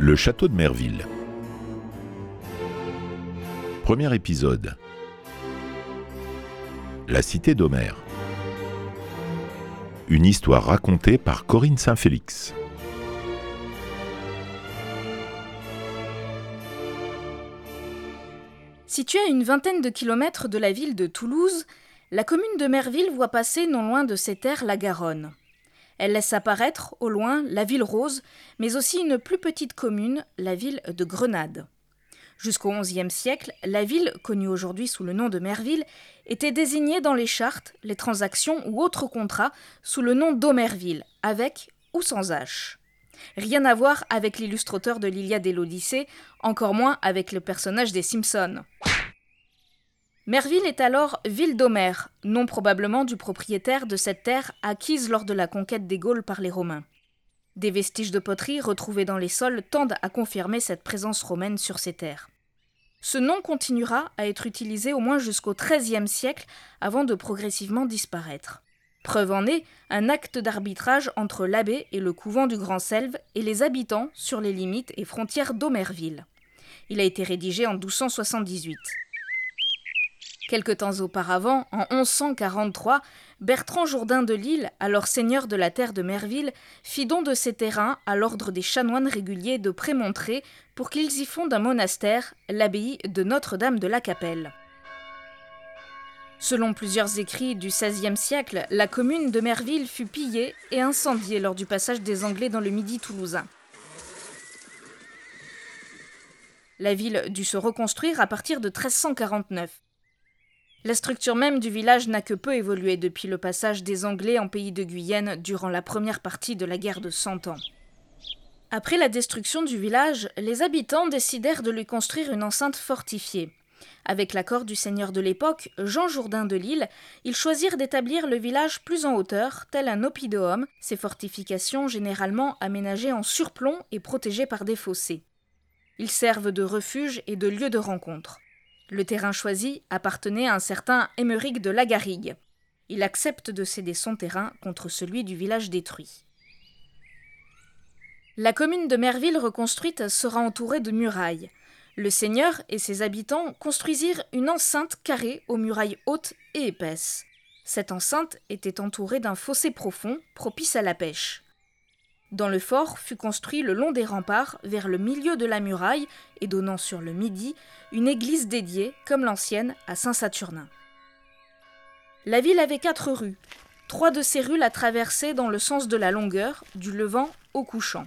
Le château de Merville. Premier épisode. La cité d'Homère. Une histoire racontée par Corinne Saint-Félix. Située à une vingtaine de kilomètres de la ville de Toulouse, la commune de Merville voit passer non loin de ses terres la Garonne. Elle laisse apparaître, au loin, la ville rose, mais aussi une plus petite commune, la ville de Grenade. Jusqu'au XIe siècle, la ville, connue aujourd'hui sous le nom de Merville, était désignée dans les chartes, les transactions ou autres contrats sous le nom d'Omerville, avec ou sans H. Rien à voir avec l'illustrateur de l'Iliade et l'Odyssée, encore moins avec le personnage des Simpsons. Merville est alors ville d'Homère, nom probablement du propriétaire de cette terre acquise lors de la conquête des Gaules par les Romains. Des vestiges de poterie retrouvés dans les sols tendent à confirmer cette présence romaine sur ces terres. Ce nom continuera à être utilisé au moins jusqu'au XIIIe siècle avant de progressivement disparaître. Preuve en est un acte d'arbitrage entre l'abbé et le couvent du Grand Selve et les habitants sur les limites et frontières d'Omerville. Il a été rédigé en 1278. Quelque temps auparavant, en 1143, Bertrand Jourdain de Lille, alors seigneur de la terre de Merville, fit don de ses terrains à l'ordre des chanoines réguliers de Prémontré pour qu'ils y fondent un monastère, l'abbaye de Notre-Dame de la Capelle. Selon plusieurs écrits du XVIe siècle, la commune de Merville fut pillée et incendiée lors du passage des Anglais dans le Midi toulousain. La ville dut se reconstruire à partir de 1349. La structure même du village n'a que peu évolué depuis le passage des Anglais en pays de Guyenne durant la première partie de la guerre de Cent Ans. Après la destruction du village, les habitants décidèrent de lui construire une enceinte fortifiée. Avec l'accord du seigneur de l'époque, Jean Jourdain de Lille, ils choisirent d'établir le village plus en hauteur, tel un oppidum, ces fortifications généralement aménagées en surplomb et protégées par des fossés. Ils servent de refuge et de lieu de rencontre. Le terrain choisi appartenait à un certain Émeric de Lagarigue. Il accepte de céder son terrain contre celui du village détruit. La commune de Merville reconstruite sera entourée de murailles. Le seigneur et ses habitants construisirent une enceinte carrée aux murailles hautes et épaisses. Cette enceinte était entourée d'un fossé profond, propice à la pêche. Dans le fort fut construit le long des remparts, vers le milieu de la muraille et donnant sur le midi, une église dédiée, comme l'ancienne, à Saint-Saturnin. La ville avait quatre rues. Trois de ces rues la traversaient dans le sens de la longueur, du levant au couchant.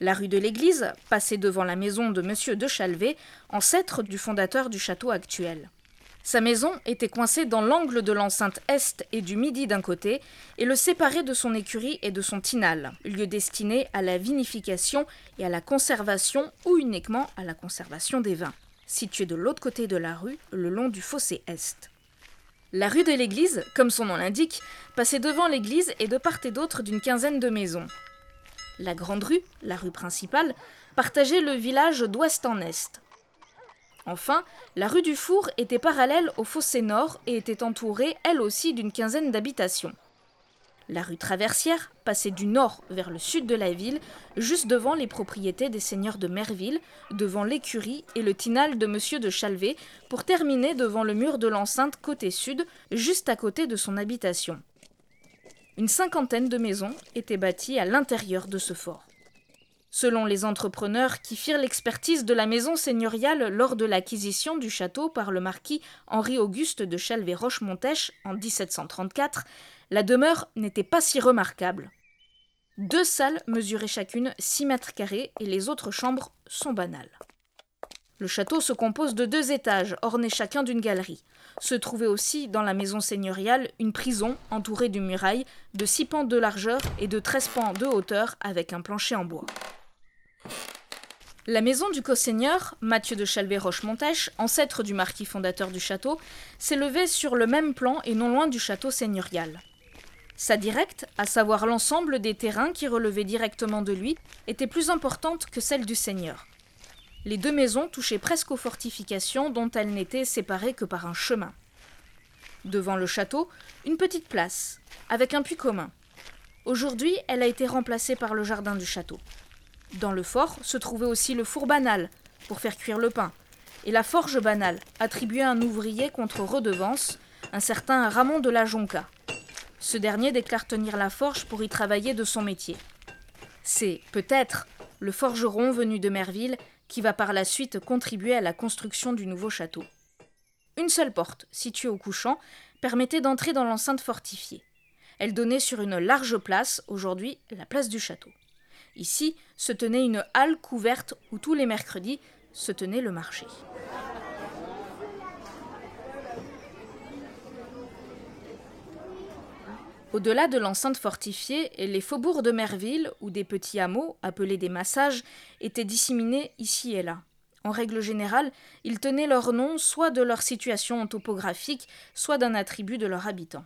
La rue de l'église passait devant la maison de M. de Chalvet, ancêtre du fondateur du château actuel. Sa maison était coincée dans l'angle de l'enceinte est et du midi d'un côté, et le séparait de son écurie et de son tinal, lieu destiné à la vinification et à la conservation ou uniquement à la conservation des vins, situé de l'autre côté de la rue, le long du fossé est. La rue de l'église, comme son nom l'indique, passait devant l'église et de part et d'autre d'une quinzaine de maisons. La grande rue, la rue principale, partageait le village d'ouest en est. Enfin, la rue du Four était parallèle au fossé nord et était entourée, elle aussi, d'une quinzaine d'habitations. La rue Traversière passait du nord vers le sud de la ville, juste devant les propriétés des seigneurs de Merville, devant l'écurie et le tinal de Monsieur de Chalvet, pour terminer devant le mur de l'enceinte côté sud, juste à côté de son habitation. Une cinquantaine de maisons étaient bâties à l'intérieur de ce fort. Selon les entrepreneurs qui firent l'expertise de la maison seigneuriale lors de l'acquisition du château par le marquis Henri-Auguste de Chalvet-Roche-Montèche en 1734, la demeure n'était pas si remarquable. Deux salles mesuraient chacune 6 mètres carrés et les autres chambres sont banales. Le château se compose de deux étages, ornés chacun d'une galerie. Se trouvait aussi dans la maison seigneuriale une prison entourée d'une muraille de six pans de largeur et de 13 pans de hauteur avec un plancher en bois. La maison du co-seigneur, Mathieu de Chalvet-Roche-Montèche, ancêtre du marquis fondateur du château, s'élevait sur le même plan et non loin du château seigneurial. Sa directe, à savoir l'ensemble des terrains qui relevaient directement de lui, était plus importante que celle du seigneur. Les deux maisons touchaient presque aux fortifications dont elles n'étaient séparées que par un chemin. Devant le château, une petite place, avec un puits commun. Aujourd'hui, elle a été remplacée par le jardin du château. Dans le fort se trouvait aussi le four banal, pour faire cuire le pain, et la forge banale, attribuée à un ouvrier contre redevance, un certain Ramon de la Jonca. Ce dernier déclare tenir la forge pour y travailler de son métier. C'est, peut-être, le forgeron venu de Merville qui va par la suite contribuer à la construction du nouveau château. Une seule porte, située au couchant, permettait d'entrer dans l'enceinte fortifiée. Elle donnait sur une large place, aujourd'hui la place du château. Ici se tenait une halle couverte où tous les mercredis se tenait le marché. Au-delà de l'enceinte fortifiée, les faubourgs de Merville, ou des petits hameaux, appelés des massages, étaient disséminés ici et là. En règle générale, ils tenaient leur nom soit de leur situation topographique, soit d'un attribut de leurs habitants.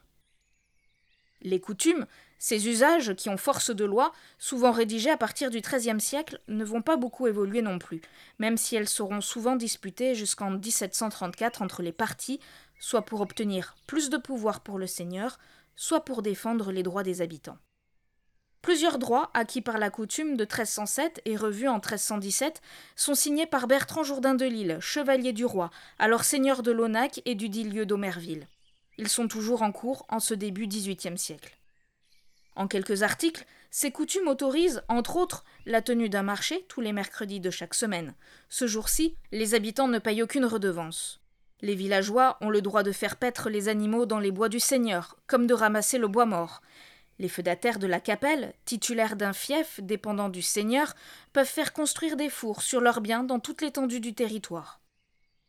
Les coutumes, ces usages qui ont force de loi, souvent rédigés à partir du XIIIe siècle, ne vont pas beaucoup évoluer non plus, même si elles seront souvent disputées jusqu'en 1734 entre les partis, soit pour obtenir plus de pouvoir pour le seigneur, soit pour défendre les droits des habitants. Plusieurs droits acquis par la coutume de 1307 et revus en 1317 sont signés par Bertrand Jourdain de Lille, chevalier du roi, alors seigneur de Launac et du dit lieu d'Omerville. Ils sont toujours en cours en ce début XVIIIe siècle. En quelques articles, ces coutumes autorisent, entre autres, la tenue d'un marché tous les mercredis de chaque semaine. Ce jour-ci, les habitants ne payent aucune redevance. Les villageois ont le droit de faire paître les animaux dans les bois du Seigneur, comme de ramasser le bois mort. Les feudataires de la capelle, titulaires d'un fief dépendant du Seigneur, peuvent faire construire des fours sur leurs biens dans toute l'étendue du territoire.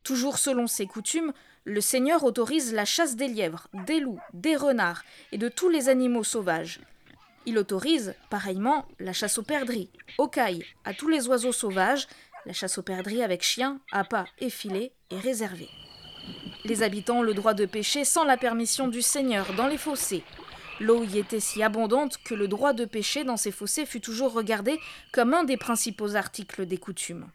Toujours selon ces coutumes, le Seigneur autorise la chasse des lièvres, des loups, des renards et de tous les animaux sauvages. Il autorise, pareillement, la chasse aux perdrix, aux cailles, à tous les oiseaux sauvages. La chasse aux perdrix avec chiens, appâts et filets est réservée. Les habitants ont le droit de pêcher sans la permission du Seigneur dans les fossés. L'eau y était si abondante que le droit de pêcher dans ces fossés fut toujours regardé comme un des principaux articles des coutumes.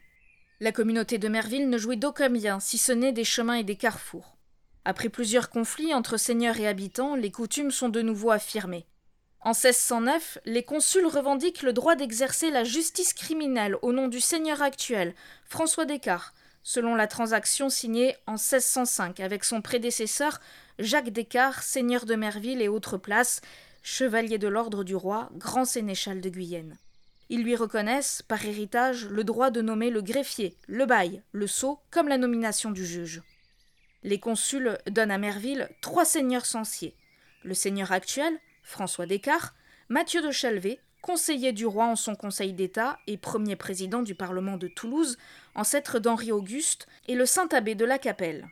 La communauté de Merville ne jouit d'aucun bien, si ce n'est des chemins et des carrefours. Après plusieurs conflits entre seigneurs et habitants, les coutumes sont de nouveau affirmées. En 1609, les consuls revendiquent le droit d'exercer la justice criminelle au nom du seigneur actuel, François Descartes, selon la transaction signée en 1605 avec son prédécesseur Jacques Descartes, seigneur de Merville et autres places, chevalier de l'ordre du roi, grand sénéchal de Guyenne. Ils lui reconnaissent, par héritage, le droit de nommer le greffier, le bail, le sceau, comme la nomination du juge. Les consuls donnent à Merville trois seigneurs censés le seigneur actuel, François Descartes, Mathieu de Chalvet, conseiller du roi en son conseil d'État et premier président du Parlement de Toulouse, ancêtre d'Henri Auguste, et le saint abbé de la Capelle.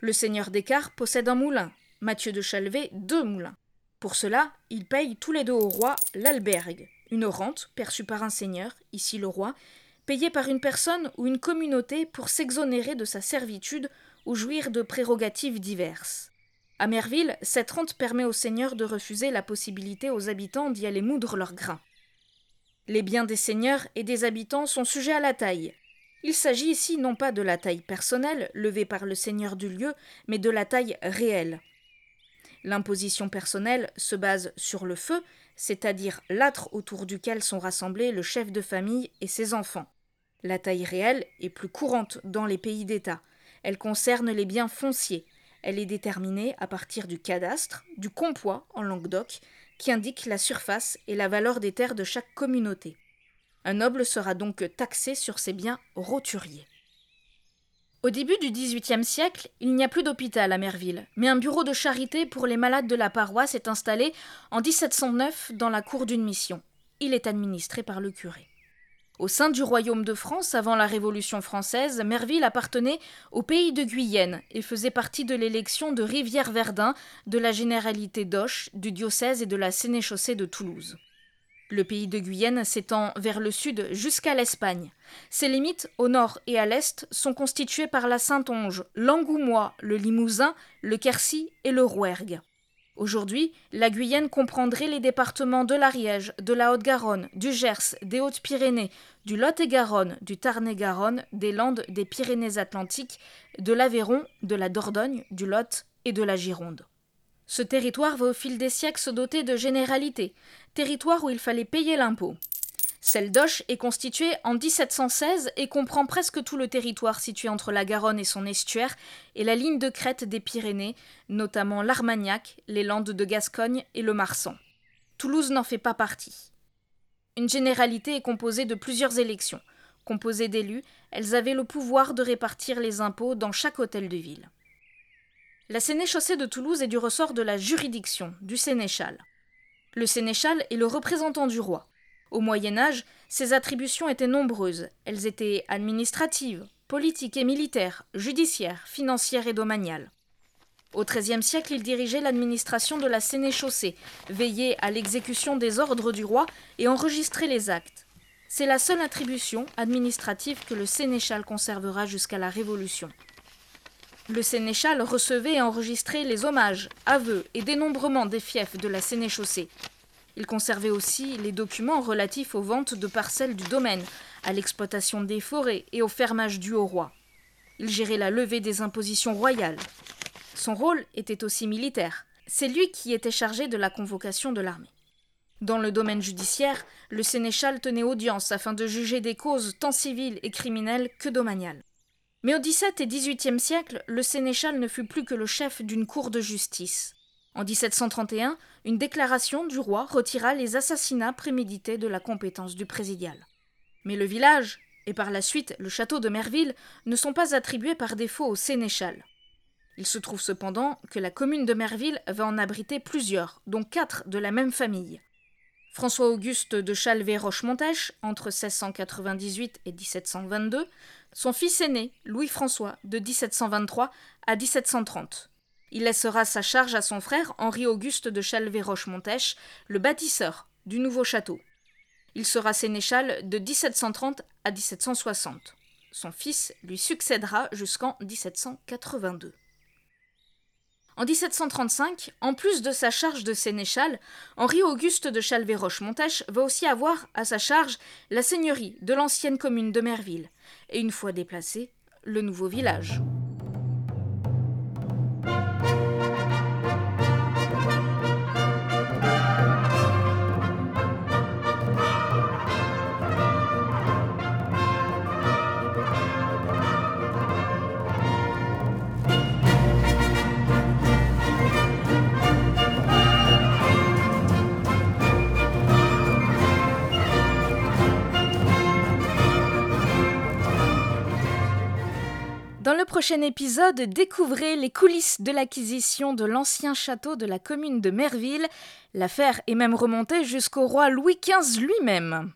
Le seigneur Descartes possède un moulin, Mathieu de Chalvet deux moulins. Pour cela, il paye tous les deux au roi l'albergue, une rente perçue par un seigneur, ici le roi, payée par une personne ou une communauté pour s'exonérer de sa servitude ou jouir de prérogatives diverses. À Merville, cette rente permet aux seigneurs de refuser la possibilité aux habitants d'y aller moudre leurs grains. Les biens des seigneurs et des habitants sont sujets à la taille. Il s'agit ici non pas de la taille personnelle, levée par le seigneur du lieu, mais de la taille réelle. L'imposition personnelle se base sur le feu, c'est-à-dire l'âtre autour duquel sont rassemblés le chef de famille et ses enfants. La taille réelle est plus courante dans les pays d'État. Elle concerne les biens fonciers, elle est déterminée à partir du cadastre, du compois en Languedoc, qui indique la surface et la valeur des terres de chaque communauté. Un noble sera donc taxé sur ses biens roturiers. Au début du XVIIIe siècle, il n'y a plus d'hôpital à Merville, mais un bureau de charité pour les malades de la paroisse est installé en 1709 dans la cour d'une mission. Il est administré par le curé. Au sein du royaume de France, avant la Révolution française, Merville appartenait au pays de Guyenne et faisait partie de l'élection de Rivière-Verdun, de la généralité d'Auch, du diocèse et de la sénéchaussée de Toulouse. Le pays de Guyenne s'étend vers le sud jusqu'à l'Espagne. Ses limites, au nord et à l'est, sont constituées par la Saintonge, l'Angoumois, le Limousin, le Quercy et le Rouergue. Aujourd'hui, la Guyenne comprendrait les départements de l'Ariège, de la Haute-Garonne, du Gers, des Hautes-Pyrénées, du Lot-et-Garonne, du Tarn-et-Garonne, des Landes, des Pyrénées-Atlantiques, de l'Aveyron, de la Dordogne, du Lot et de la Gironde. Ce territoire va au fil des siècles se doter de généralités, territoire où il fallait payer l'impôt. Celle d'Auch est constituée en 1716 et comprend presque tout le territoire situé entre la Garonne et son estuaire et la ligne de crête des Pyrénées, notamment l'Armagnac, les Landes de Gascogne et le Marsan. Toulouse n'en fait pas partie. Une généralité est composée de plusieurs élections. Composées d'élus, elles avaient le pouvoir de répartir les impôts dans chaque hôtel de ville. La sénéchaussée de Toulouse est du ressort de la juridiction, du sénéchal. Le sénéchal est le représentant du roi. Au Moyen Âge, ses attributions étaient nombreuses. Elles étaient administratives, politiques et militaires, judiciaires, financières et domaniales. Au XIIIe siècle, il dirigeait l'administration de la sénéchaussée, veillait à l'exécution des ordres du roi et enregistrait les actes. C'est la seule attribution administrative que le sénéchal conservera jusqu'à la Révolution. Le sénéchal recevait et enregistrait les hommages, aveux et dénombrements des fiefs de la sénéchaussée. Il conservait aussi les documents relatifs aux ventes de parcelles du domaine, à l'exploitation des forêts et au fermage dû au roi. Il gérait la levée des impositions royales. Son rôle était aussi militaire. C'est lui qui était chargé de la convocation de l'armée. Dans le domaine judiciaire, le sénéchal tenait audience afin de juger des causes tant civiles et criminelles que domaniales. Mais au XVIIe et XVIIIe siècle, le sénéchal ne fut plus que le chef d'une cour de justice. En 1731, une déclaration du roi retira les assassinats prémédités de la compétence du présidial. Mais le village, et par la suite le château de Merville, ne sont pas attribués par défaut au sénéchal. Il se trouve cependant que la commune de Merville va en abriter plusieurs, dont quatre de la même famille. François-Auguste de Chalvet-Rochemontèche, entre 1698 et 1722, son fils aîné, Louis-François, de 1723 à 1730. Il laissera sa charge à son frère Henri-Auguste de Chalvet-Rochemontèche, le bâtisseur du nouveau château. Il sera sénéchal de 1730 à 1760. Son fils lui succédera jusqu'en 1782. En 1735, en plus de sa charge de sénéchal, Henri-Auguste de Chalvet-Rochemontèche va aussi avoir à sa charge la seigneurie de l'ancienne commune de Merville, et une fois déplacé, le nouveau village. Prochain épisode, découvrez les coulisses de l'acquisition de l'ancien château de la commune de Merville. L'affaire est même remontée jusqu'au roi Louis XV lui-même.